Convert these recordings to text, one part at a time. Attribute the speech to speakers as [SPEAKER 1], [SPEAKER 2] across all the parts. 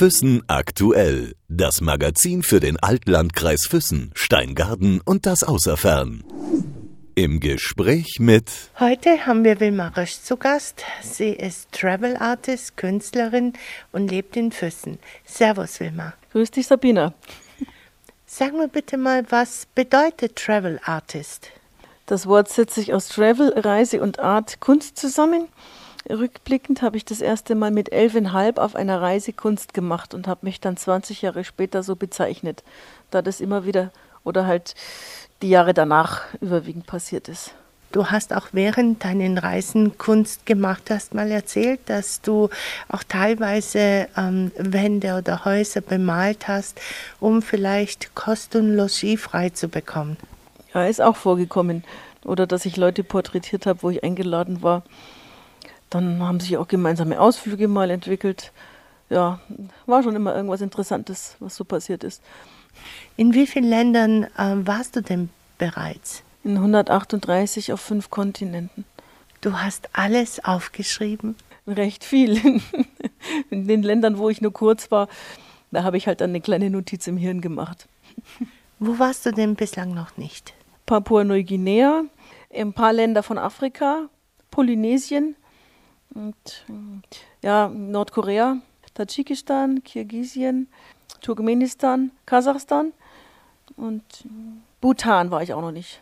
[SPEAKER 1] Füssen aktuell. Das Magazin für den Altlandkreis Füssen, Steingarten und das Außerfern. Im Gespräch mit.
[SPEAKER 2] Heute haben wir Wilma Rösch zu Gast. Sie ist Travel Artist, Künstlerin und lebt in Füssen. Servus, Wilma.
[SPEAKER 3] Grüß dich, Sabina.
[SPEAKER 2] Sag mir bitte mal, was bedeutet Travel Artist?
[SPEAKER 3] Das Wort setzt sich aus Travel, Reise und Art, Kunst zusammen. Rückblickend habe ich das erste Mal mit elfeinhalb auf einer Reise Kunst gemacht und habe mich dann 20 Jahre später so bezeichnet, da das immer wieder oder halt die Jahre danach überwiegend passiert ist.
[SPEAKER 2] Du hast auch während deinen Reisen Kunst gemacht, du hast mal erzählt, dass du auch teilweise ähm, Wände oder Häuser bemalt hast, um vielleicht Kost und Logis frei zu bekommen.
[SPEAKER 3] Ja, ist auch vorgekommen. Oder dass ich Leute porträtiert habe, wo ich eingeladen war. Dann haben sich auch gemeinsame Ausflüge mal entwickelt. Ja, war schon immer irgendwas Interessantes, was so passiert ist.
[SPEAKER 2] In wie vielen Ländern äh, warst du denn bereits?
[SPEAKER 3] In 138 auf fünf Kontinenten.
[SPEAKER 2] Du hast alles aufgeschrieben?
[SPEAKER 3] Recht viel. In den Ländern, wo ich nur kurz war, da habe ich halt eine kleine Notiz im Hirn gemacht.
[SPEAKER 2] Wo warst du denn bislang noch nicht?
[SPEAKER 3] Papua-Neuguinea, ein paar Länder von Afrika, Polynesien und ja, Nordkorea, Tadschikistan, Kirgisien, Turkmenistan, Kasachstan und Bhutan war ich auch noch nicht.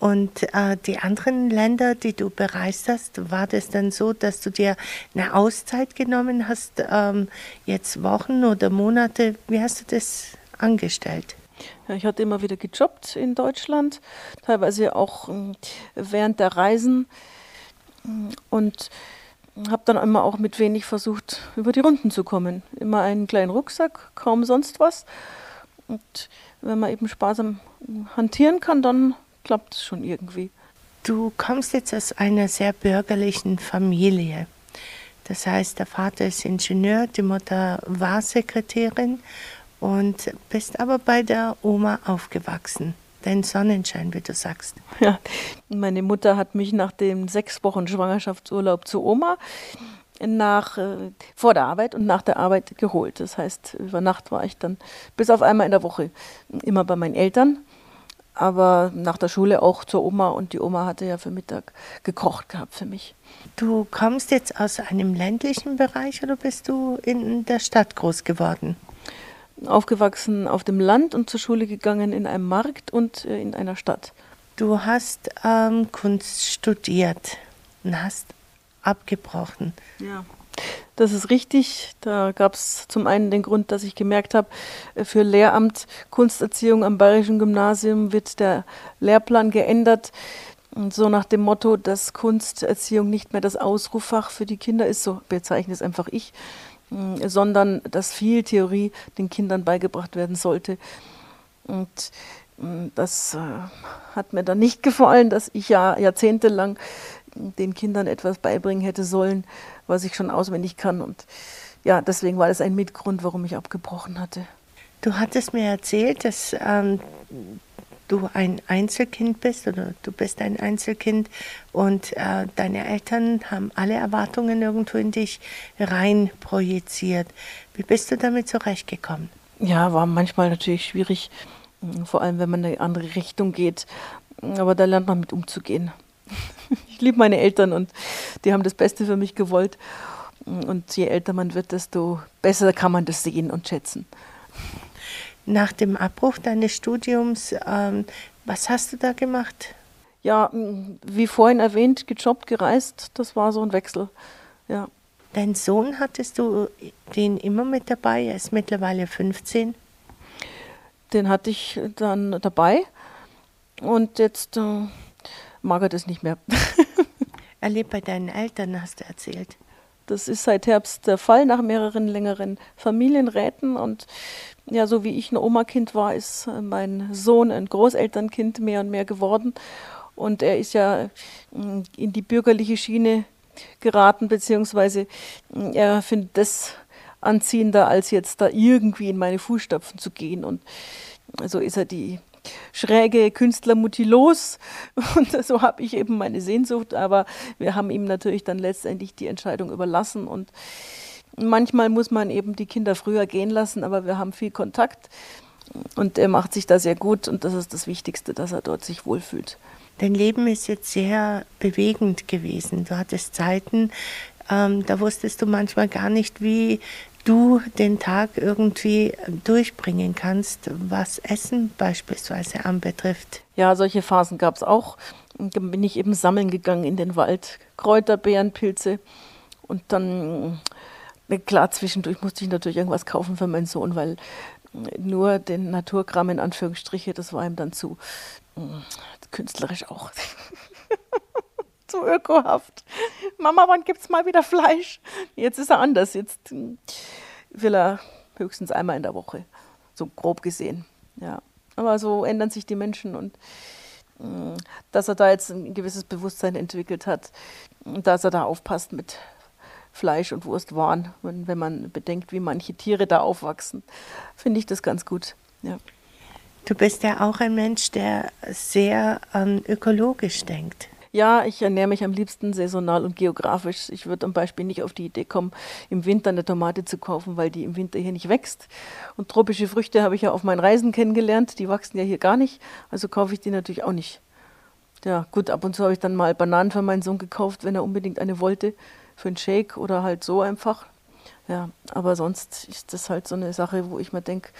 [SPEAKER 2] Und äh, die anderen Länder, die du bereist hast, war das dann so, dass du dir eine Auszeit genommen hast, ähm, jetzt Wochen oder Monate? Wie hast du das angestellt?
[SPEAKER 3] Ja, ich hatte immer wieder gejobbt in Deutschland, teilweise auch äh, während der Reisen und habe dann immer auch mit wenig versucht, über die Runden zu kommen. Immer einen kleinen Rucksack, kaum sonst was. Und wenn man eben sparsam hantieren kann, dann klappt es schon irgendwie.
[SPEAKER 2] Du kommst jetzt aus einer sehr bürgerlichen Familie. Das heißt, der Vater ist Ingenieur, die Mutter war Sekretärin und bist aber bei der Oma aufgewachsen. Dein Sonnenschein, wie du sagst.
[SPEAKER 3] Ja, meine Mutter hat mich nach dem sechs Wochen Schwangerschaftsurlaub zur Oma nach, äh, vor der Arbeit und nach der Arbeit geholt. Das heißt, über Nacht war ich dann bis auf einmal in der Woche immer bei meinen Eltern, aber nach der Schule auch zur Oma und die Oma hatte ja für Mittag gekocht gehabt für mich.
[SPEAKER 2] Du kommst jetzt aus einem ländlichen Bereich oder bist du in der Stadt groß geworden?
[SPEAKER 3] Aufgewachsen auf dem Land und zur Schule gegangen in einem Markt und äh, in einer Stadt.
[SPEAKER 2] Du hast ähm, Kunst studiert und hast abgebrochen.
[SPEAKER 3] Ja. Das ist richtig. Da gab es zum einen den Grund, dass ich gemerkt habe, äh, für Lehramt Kunsterziehung am Bayerischen Gymnasium wird der Lehrplan geändert. Und so nach dem Motto, dass Kunsterziehung nicht mehr das Ausruffach für die Kinder ist, so bezeichne es einfach ich, sondern dass viel Theorie den Kindern beigebracht werden sollte. Und das äh, hat mir dann nicht gefallen, dass ich ja jahrzehntelang den Kindern etwas beibringen hätte sollen, was ich schon auswendig kann. Und ja, deswegen war das ein Mitgrund, warum ich abgebrochen hatte.
[SPEAKER 2] Du hattest mir erzählt, dass ähm, du ein Einzelkind bist oder du bist ein Einzelkind und äh, deine Eltern haben alle Erwartungen irgendwo in dich rein projiziert. Wie bist du damit zurechtgekommen?
[SPEAKER 3] Ja, war manchmal natürlich schwierig, vor allem wenn man in eine andere Richtung geht. Aber da lernt man mit umzugehen. Ich liebe meine Eltern und die haben das Beste für mich gewollt. Und je älter man wird, desto besser kann man das sehen und schätzen.
[SPEAKER 2] Nach dem Abbruch deines Studiums, ähm, was hast du da gemacht?
[SPEAKER 3] Ja, wie vorhin erwähnt, gejobbt, gereist, das war so ein Wechsel. Ja.
[SPEAKER 2] Dein Sohn hattest du den immer mit dabei? Er ist mittlerweile 15.
[SPEAKER 3] Den hatte ich dann dabei und jetzt äh, mag er das nicht mehr.
[SPEAKER 2] er lebt bei deinen Eltern, hast du erzählt.
[SPEAKER 3] Das ist seit Herbst der Fall, nach mehreren längeren Familienräten. Und ja, so wie ich ein Oma-Kind war, ist mein Sohn ein Großelternkind mehr und mehr geworden. Und er ist ja mm, in die bürgerliche Schiene geraten, beziehungsweise mm, er findet das anziehender, als jetzt da irgendwie in meine Fußstapfen zu gehen. Und so ist er die schräge Künstlermutti los. Und so habe ich eben meine Sehnsucht. Aber wir haben ihm natürlich dann letztendlich die Entscheidung überlassen. Und Manchmal muss man eben die Kinder früher gehen lassen, aber wir haben viel Kontakt und er macht sich da sehr gut und das ist das Wichtigste, dass er dort sich wohlfühlt.
[SPEAKER 2] Dein Leben ist jetzt sehr bewegend gewesen. Du hattest Zeiten, ähm, da wusstest du manchmal gar nicht, wie du den Tag irgendwie durchbringen kannst, was Essen beispielsweise anbetrifft.
[SPEAKER 3] Ja, solche Phasen gab es auch. Und dann bin ich eben sammeln gegangen in den Wald, Kräuter, Beeren, Pilze. Und dann, klar, zwischendurch musste ich natürlich irgendwas kaufen für meinen Sohn, weil nur den Naturkram in Anführungsstriche, das war ihm dann zu äh, künstlerisch auch. zu ökohaft. Mama, wann gibt es mal wieder Fleisch? Jetzt ist er anders. Jetzt hm, will er höchstens einmal in der Woche. So grob gesehen. Ja. Aber so ändern sich die Menschen und hm, dass er da jetzt ein gewisses Bewusstsein entwickelt hat, dass er da aufpasst mit Fleisch und Wurstwaren, wenn, wenn man bedenkt, wie manche Tiere da aufwachsen, finde ich das ganz gut. Ja.
[SPEAKER 2] Du bist ja auch ein Mensch, der sehr ähm, ökologisch denkt.
[SPEAKER 3] Ja, ich ernähre mich am liebsten saisonal und geografisch. Ich würde zum Beispiel nicht auf die Idee kommen, im Winter eine Tomate zu kaufen, weil die im Winter hier nicht wächst. Und tropische Früchte habe ich ja auf meinen Reisen kennengelernt. Die wachsen ja hier gar nicht. Also kaufe ich die natürlich auch nicht. Ja, gut, ab und zu habe ich dann mal Bananen für meinen Sohn gekauft, wenn er unbedingt eine wollte, für einen Shake oder halt so einfach. Ja, aber sonst ist das halt so eine Sache, wo ich mir denke,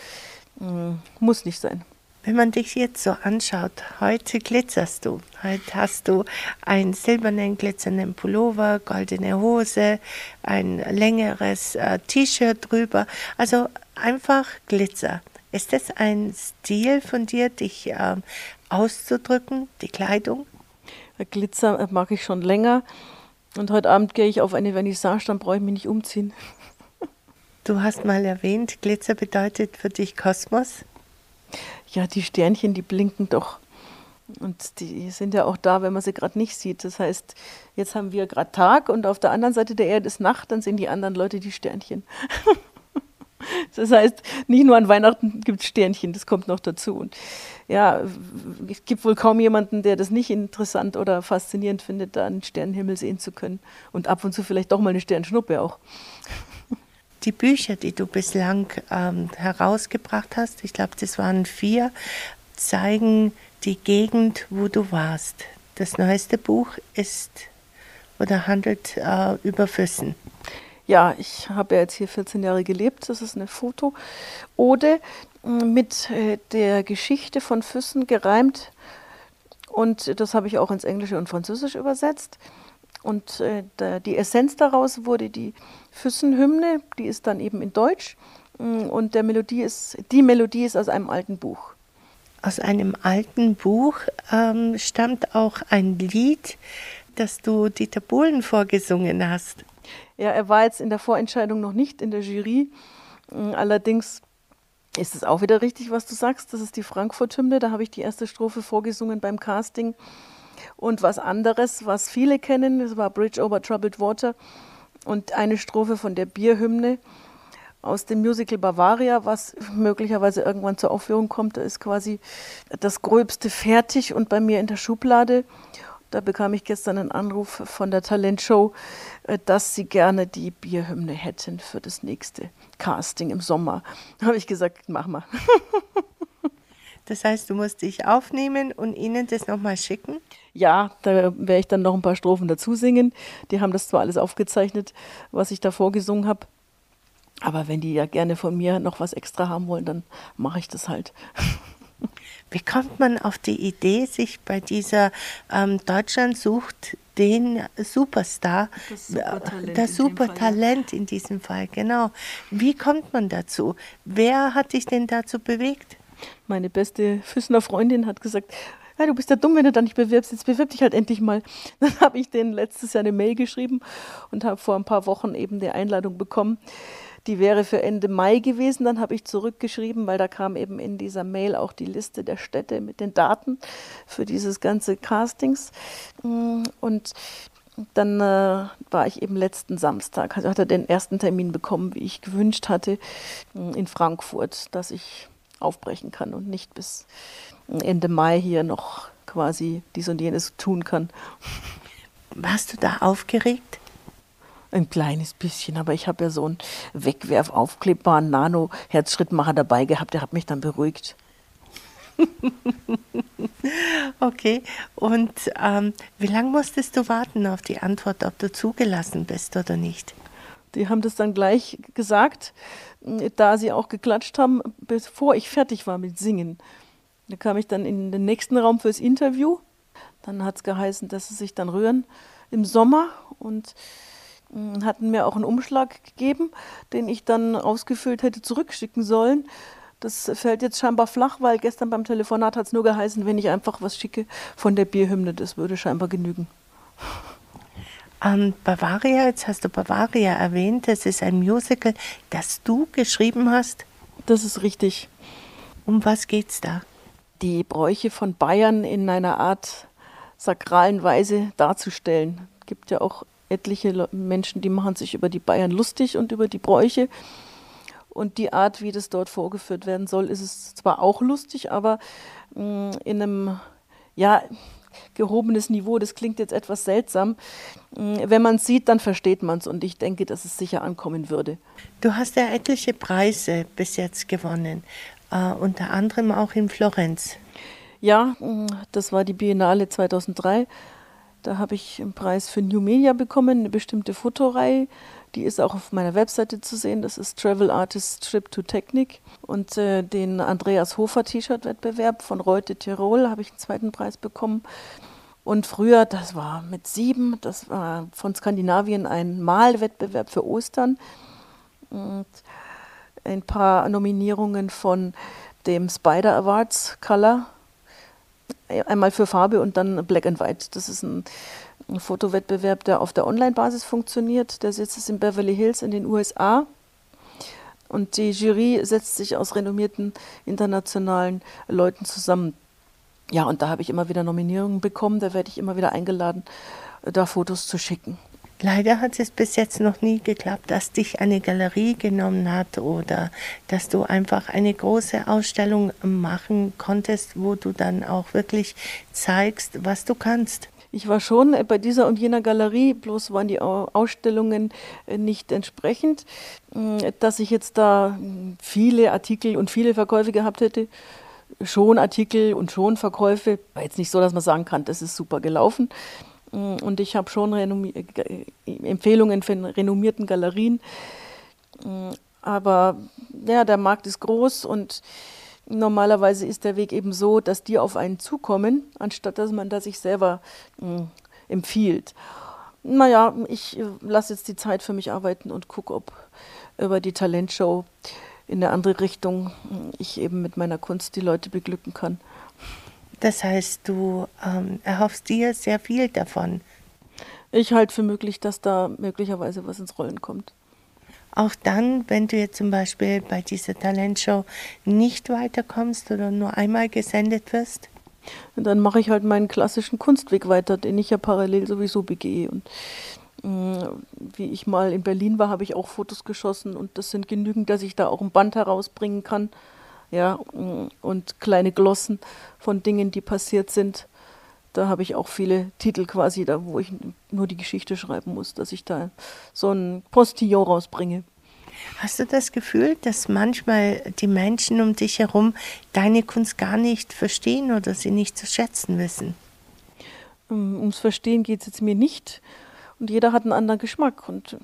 [SPEAKER 3] hm, muss nicht sein.
[SPEAKER 2] Wenn man dich jetzt so anschaut, heute glitzerst du. Heute hast du einen silbernen glitzernden Pullover, goldene Hose, ein längeres äh, T-Shirt drüber. Also einfach Glitzer. Ist das ein Stil von dir, dich äh, auszudrücken, die Kleidung?
[SPEAKER 3] Glitzer mag ich schon länger. Und heute Abend gehe ich auf eine Vernissage, dann brauche ich mich nicht umziehen.
[SPEAKER 2] Du hast mal erwähnt, Glitzer bedeutet für dich Kosmos
[SPEAKER 3] ja, die Sternchen, die blinken doch. Und die sind ja auch da, wenn man sie gerade nicht sieht. Das heißt, jetzt haben wir gerade Tag und auf der anderen Seite der Erde ist Nacht, dann sehen die anderen Leute die Sternchen. das heißt, nicht nur an Weihnachten gibt es Sternchen, das kommt noch dazu. Und ja, es gibt wohl kaum jemanden, der das nicht interessant oder faszinierend findet, da einen Sternenhimmel sehen zu können. Und ab und zu vielleicht doch mal eine Sternschnuppe auch
[SPEAKER 2] die Bücher, die du bislang ähm, herausgebracht hast, ich glaube, das waren vier, zeigen die Gegend, wo du warst. Das neueste Buch ist oder handelt äh, über Füssen.
[SPEAKER 3] Ja, ich habe ja jetzt hier 14 Jahre gelebt. Das ist eine Foto-Ode mit äh, der Geschichte von Füssen gereimt. Und das habe ich auch ins Englische und Französische übersetzt. Und äh, die Essenz daraus wurde die Füssenhymne, die ist dann eben in Deutsch. Mm, und der Melodie ist, die Melodie ist aus einem alten Buch.
[SPEAKER 2] Aus einem alten Buch ähm, stammt auch ein Lied, das du Dieter Bohlen vorgesungen hast.
[SPEAKER 3] Ja, er war jetzt in der Vorentscheidung noch nicht in der Jury. Mm, allerdings ist es auch wieder richtig, was du sagst. Das ist die Frankfurt-Hymne. Da habe ich die erste Strophe vorgesungen beim Casting. Und was anderes, was viele kennen, das war Bridge over Troubled Water und eine Strophe von der Bierhymne aus dem Musical Bavaria, was möglicherweise irgendwann zur Aufführung kommt. Da ist quasi das Gröbste fertig und bei mir in der Schublade. Da bekam ich gestern einen Anruf von der Talentshow, äh, dass sie gerne die Bierhymne hätten für das nächste Casting im Sommer. Da habe ich gesagt, mach mal.
[SPEAKER 2] Das heißt, du musst dich aufnehmen und ihnen das nochmal schicken?
[SPEAKER 3] Ja, da werde ich dann noch ein paar Strophen dazu singen. Die haben das zwar alles aufgezeichnet, was ich da vorgesungen habe. Aber wenn die ja gerne von mir noch was extra haben wollen, dann mache ich das halt.
[SPEAKER 2] Wie kommt man auf die Idee, sich bei dieser ähm, Deutschland sucht den Superstar, das Supertalent, das Supertalent in, in diesem Fall, genau. Wie kommt man dazu? Wer hat dich denn dazu bewegt?
[SPEAKER 3] Meine beste Füßner Freundin hat gesagt, ja, du bist ja dumm, wenn du da nicht bewirbst. Jetzt bewirb dich halt endlich mal. Dann habe ich denen letztes Jahr eine Mail geschrieben und habe vor ein paar Wochen eben die Einladung bekommen. Die wäre für Ende Mai gewesen. Dann habe ich zurückgeschrieben, weil da kam eben in dieser Mail auch die Liste der Städte mit den Daten für dieses ganze Castings. Und dann äh, war ich eben letzten Samstag, also hatte den ersten Termin bekommen, wie ich gewünscht hatte, in Frankfurt, dass ich aufbrechen kann und nicht bis Ende Mai hier noch quasi dies und jenes tun kann.
[SPEAKER 2] Warst du da aufgeregt?
[SPEAKER 3] Ein kleines bisschen, aber ich habe ja so einen wegwerfaufklebbaren Nano-Herzschrittmacher dabei gehabt, der hat mich dann beruhigt.
[SPEAKER 2] okay, und ähm, wie lange musstest du warten auf die Antwort, ob du zugelassen bist oder nicht?
[SPEAKER 3] Die haben das dann gleich gesagt, da sie auch geklatscht haben, bevor ich fertig war mit Singen. Da kam ich dann in den nächsten Raum fürs Interview. Dann hat es geheißen, dass sie sich dann rühren im Sommer und hatten mir auch einen Umschlag gegeben, den ich dann ausgefüllt hätte zurückschicken sollen. Das fällt jetzt scheinbar flach, weil gestern beim Telefonat hat es nur geheißen, wenn ich einfach was schicke von der Bierhymne, das würde scheinbar genügen.
[SPEAKER 2] Ähm, Bavaria, jetzt hast du Bavaria erwähnt, das ist ein Musical, das du geschrieben hast.
[SPEAKER 3] Das ist richtig.
[SPEAKER 2] Um was geht's da?
[SPEAKER 3] Die Bräuche von Bayern in einer Art sakralen Weise darzustellen. Es gibt ja auch etliche Menschen, die machen sich über die Bayern lustig und über die Bräuche. Und die Art, wie das dort vorgeführt werden soll, ist es zwar auch lustig, aber mh, mm, in einem, ja, gehobenes Niveau. Das klingt jetzt etwas seltsam. Mm, wenn man es sieht, dann versteht man es und ich denke, dass es sicher ankommen würde.
[SPEAKER 2] Du hast ja etliche Preise bis jetzt gewonnen, äh, unter anderem auch in Florenz.
[SPEAKER 3] Ja, mm, das war die Biennale 2003. Da habe ich einen Preis für New Media bekommen, eine bestimmte Fotoreihe. Die ist auch auf meiner Webseite zu sehen. Das ist Travel Artist Trip to Technik. Und äh, den Andreas Hofer T-Shirt-Wettbewerb von Reute Tirol habe ich einen zweiten Preis bekommen. Und früher, das war mit sieben, das war von Skandinavien ein Malwettbewerb für Ostern. Und ein paar Nominierungen von dem Spider Awards Color einmal für Farbe und dann Black and White. Das ist ein, ein Fotowettbewerb, der auf der Online-Basis funktioniert. Der sitzt in Beverly Hills in den USA. Und die Jury setzt sich aus renommierten internationalen Leuten zusammen. Ja, und da habe ich immer wieder Nominierungen bekommen. Da werde ich immer wieder eingeladen, da Fotos zu schicken.
[SPEAKER 2] Leider hat es bis jetzt noch nie geklappt, dass dich eine Galerie genommen hat oder dass du einfach eine große Ausstellung machen konntest, wo du dann auch wirklich zeigst, was du kannst.
[SPEAKER 3] Ich war schon bei dieser und jener Galerie, bloß waren die Ausstellungen äh, nicht entsprechend. Mm, dass ich jetzt da viele Artikel und viele Verkäufe gehabt hätte, schon Artikel und schon Verkäufe, war jetzt nicht so, dass man sagen kann, das ist super gelaufen. Mm, und ich habe schon äh, Empfehlungen von renommierten Galerien. Mm, aber ja, der Markt ist groß und normalerweise ist der Weg eben so, dass die auf einen zukommen, anstatt dass man da sich selber mh, mm, empfiehlt. Naja, ich äh, lasse jetzt die Zeit für mich arbeiten und gucke, ob über die Talentshow in eine andere Richtung ich eben mit meiner Kunst die Leute beglücken kann.
[SPEAKER 2] Das heißt, du ähm, erhoffst dir sehr viel davon.
[SPEAKER 3] Ich halte für möglich, dass da möglicherweise was ins Rollen kommt.
[SPEAKER 2] Auch dann, wenn du jetzt zum Beispiel bei dieser Talentshow nicht weiterkommst oder nur einmal gesendet wirst?
[SPEAKER 3] Und dann mache ich halt meinen klassischen Kunstweg weiter, den ich ja parallel sowieso begehe. Und mm, wie ich mal in Berlin war, habe ich auch Fotos geschossen und das sind genügend, dass ich da auch ein Band herausbringen kann ja, und kleine Glossen von Dingen, die passiert sind. Da habe ich auch viele Titel quasi, da wo ich nur die Geschichte schreiben muss, dass ich da so ein Postillon rausbringe.
[SPEAKER 2] Hast du das Gefühl, dass manchmal die Menschen um dich herum deine Kunst gar nicht verstehen oder sie nicht zu schätzen wissen?
[SPEAKER 3] Ähm, ums Verstehen geht es jetzt mir nicht. Und jeder hat einen anderen Geschmack. Und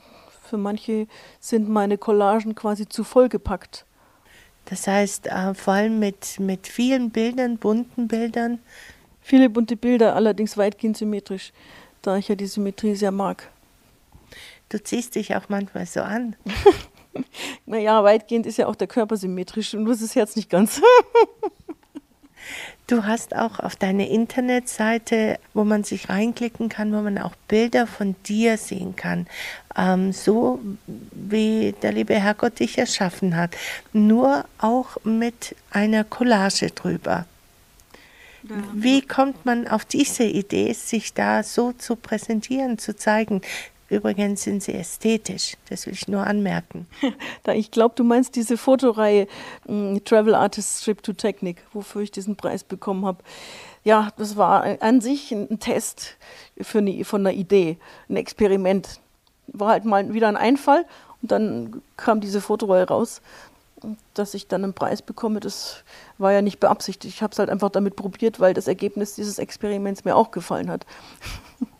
[SPEAKER 3] für manche sind meine Collagen quasi zu vollgepackt.
[SPEAKER 2] Das heißt, äh, vor allem mit, mit vielen Bildern, bunten Bildern.
[SPEAKER 3] Viele bunte Bilder, allerdings weitgehend symmetrisch, da ich ja die Symmetrie sehr mag.
[SPEAKER 2] Du ziehst dich auch manchmal so an.
[SPEAKER 3] naja, weitgehend ist ja auch der Körper symmetrisch und nur das Herz nicht ganz.
[SPEAKER 2] Du hast auch auf deiner Internetseite, wo man sich reinklicken kann, wo man auch Bilder von dir sehen kann, ähm, so wie der liebe Herrgott dich erschaffen hat, nur auch mit einer Collage drüber. Wie kommt man auf diese Idee, sich da so zu präsentieren, zu zeigen? Übrigens sind sie ästhetisch, das will ich nur anmerken.
[SPEAKER 3] ich glaube, du meinst diese Fotoreihe äh, Travel Artist Trip to Technik, wofür ich diesen Preis bekommen habe. Ja, das war an sich ein Test für eine, von einer Idee, ein Experiment. war halt mal wieder ein Einfall und dann kam diese Fotoreihe raus. Dass ich dann einen Preis bekomme, das war ja nicht beabsichtigt. Ich habe es halt einfach damit probiert, weil das Ergebnis dieses Experiments mir auch gefallen hat.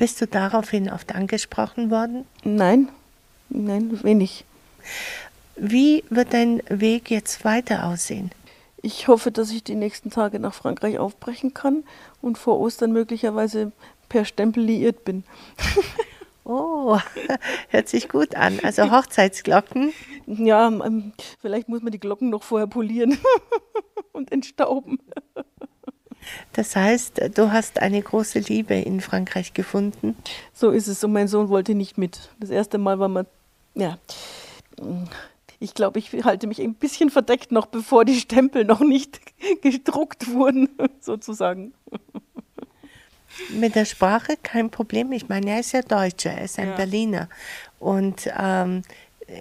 [SPEAKER 2] Bist du daraufhin oft angesprochen worden?
[SPEAKER 3] Nein, nein, wenig.
[SPEAKER 2] Wie wird dein Weg jetzt weiter aussehen?
[SPEAKER 3] Ich hoffe, dass ich die nächsten Tage nach Frankreich aufbrechen kann und vor Ostern möglicherweise per Stempel liiert bin.
[SPEAKER 2] Oh, hört sich gut an. Also Hochzeitsglocken.
[SPEAKER 3] Ja, ähm, vielleicht muss man die Glocken noch vorher polieren und entstauben.
[SPEAKER 2] Das heißt, du hast eine große Liebe in Frankreich gefunden.
[SPEAKER 3] So ist es. Und mein Sohn wollte nicht mit. Das erste Mal war man, ja, ich glaube, ich halte mich ein bisschen verdeckt noch, bevor die Stempel noch nicht gedruckt wurden, sozusagen
[SPEAKER 2] mit der Sprache kein Problem. Ich meine, er ist ja Deutscher, er ist ein ja. Berliner. Und ähm,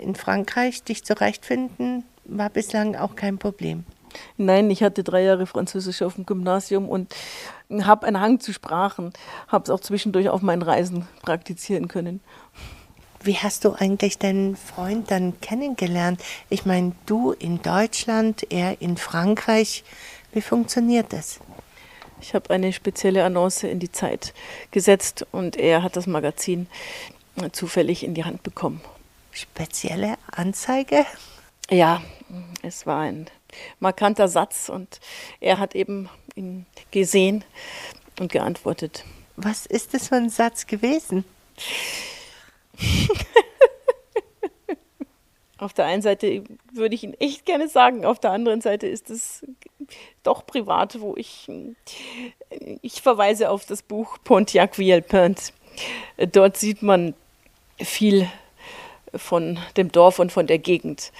[SPEAKER 2] in Frankreich dich zurechtfinden war bislang auch kein Problem.
[SPEAKER 3] Nein, ich hatte drei Jahre Französisch auf dem Gymnasium und habe einen Hang zu Sprachen, habe es auch zwischendurch auf meinen Reisen praktizieren können.
[SPEAKER 2] Wie hast du eigentlich deinen Freund dann kennengelernt? Ich meine, du in Deutschland, er in Frankreich. Wie funktioniert das?
[SPEAKER 3] Ich habe eine spezielle Annonce in die Zeit gesetzt und er hat das Magazin zufällig in die Hand bekommen.
[SPEAKER 2] Spezielle Anzeige?
[SPEAKER 3] Ja, es war ein markanter Satz und er hat eben ihn gesehen und geantwortet.
[SPEAKER 2] Was ist das für ein Satz gewesen?
[SPEAKER 3] auf der einen Seite würde ich ihn echt gerne sagen, auf der anderen Seite ist es doch privat, wo ich, ich verweise auf das Buch Pontiac Vielpint. Dort sieht man viel von dem Dorf und von der Gegend.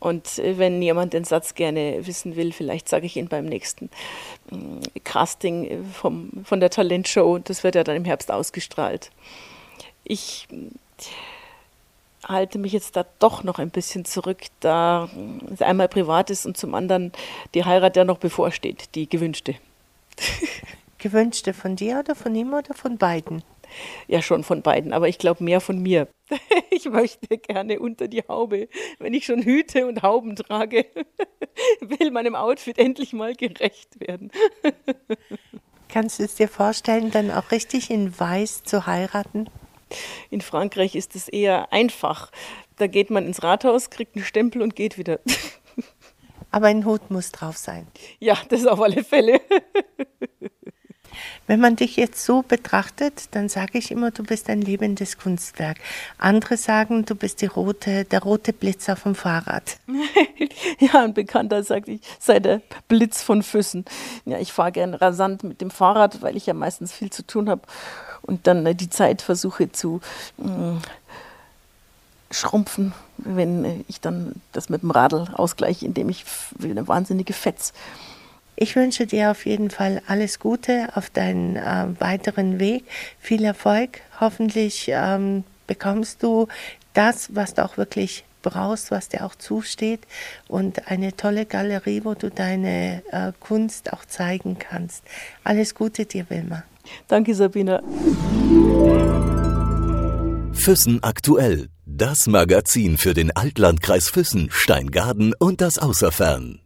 [SPEAKER 3] Und wenn jemand den Satz gerne wissen will, vielleicht sage ich ihn beim nächsten äh, Casting vom, von der Talentshow. Das wird ja dann im Herbst ausgestrahlt. Ich halte mich jetzt da doch noch ein bisschen zurück, da es einmal privat ist und zum anderen die Heirat ja noch bevorsteht, die gewünschte.
[SPEAKER 2] Gewünschte von dir oder von ihm oder von beiden?
[SPEAKER 3] Ja, schon von beiden, aber ich glaube mehr von mir. Ich möchte gerne unter die Haube, wenn ich schon Hüte und Hauben trage, will meinem Outfit endlich mal gerecht werden.
[SPEAKER 2] Kannst du es dir vorstellen, dann auch richtig in Weiß zu heiraten?
[SPEAKER 3] In Frankreich ist es eher einfach. Da geht man ins Rathaus, kriegt einen Stempel und geht wieder.
[SPEAKER 2] Aber ein Hut muss drauf sein.
[SPEAKER 3] Ja, das auf alle Fälle.
[SPEAKER 2] Wenn man dich jetzt so betrachtet, dann sage ich immer, du bist ein lebendes Kunstwerk. Andere sagen, du bist die rote, der rote Blitz auf dem Fahrrad.
[SPEAKER 3] ja, ein Bekannter sagt, ich sei der Blitz von Füssen. Ja, ich fahre gern rasant mit dem Fahrrad, weil ich ja meistens viel zu tun habe und dann äh, die Zeit versuche zu äh, schrumpfen, wenn äh, ich dann das mit dem Radl ausgleiche, indem ich eine wahnsinnige Fetz.
[SPEAKER 2] Ich wünsche dir auf jeden Fall alles Gute auf deinen äh, weiteren Weg, viel Erfolg. Hoffentlich ähm, bekommst du das, was du auch wirklich brauchst, was dir auch zusteht und eine tolle Galerie, wo du deine äh, Kunst auch zeigen kannst. Alles Gute dir, Wilma.
[SPEAKER 3] Danke, Sabina.
[SPEAKER 1] Füssen aktuell. Das Magazin für den Altlandkreis Füssen, Steingaden und das Außerfern.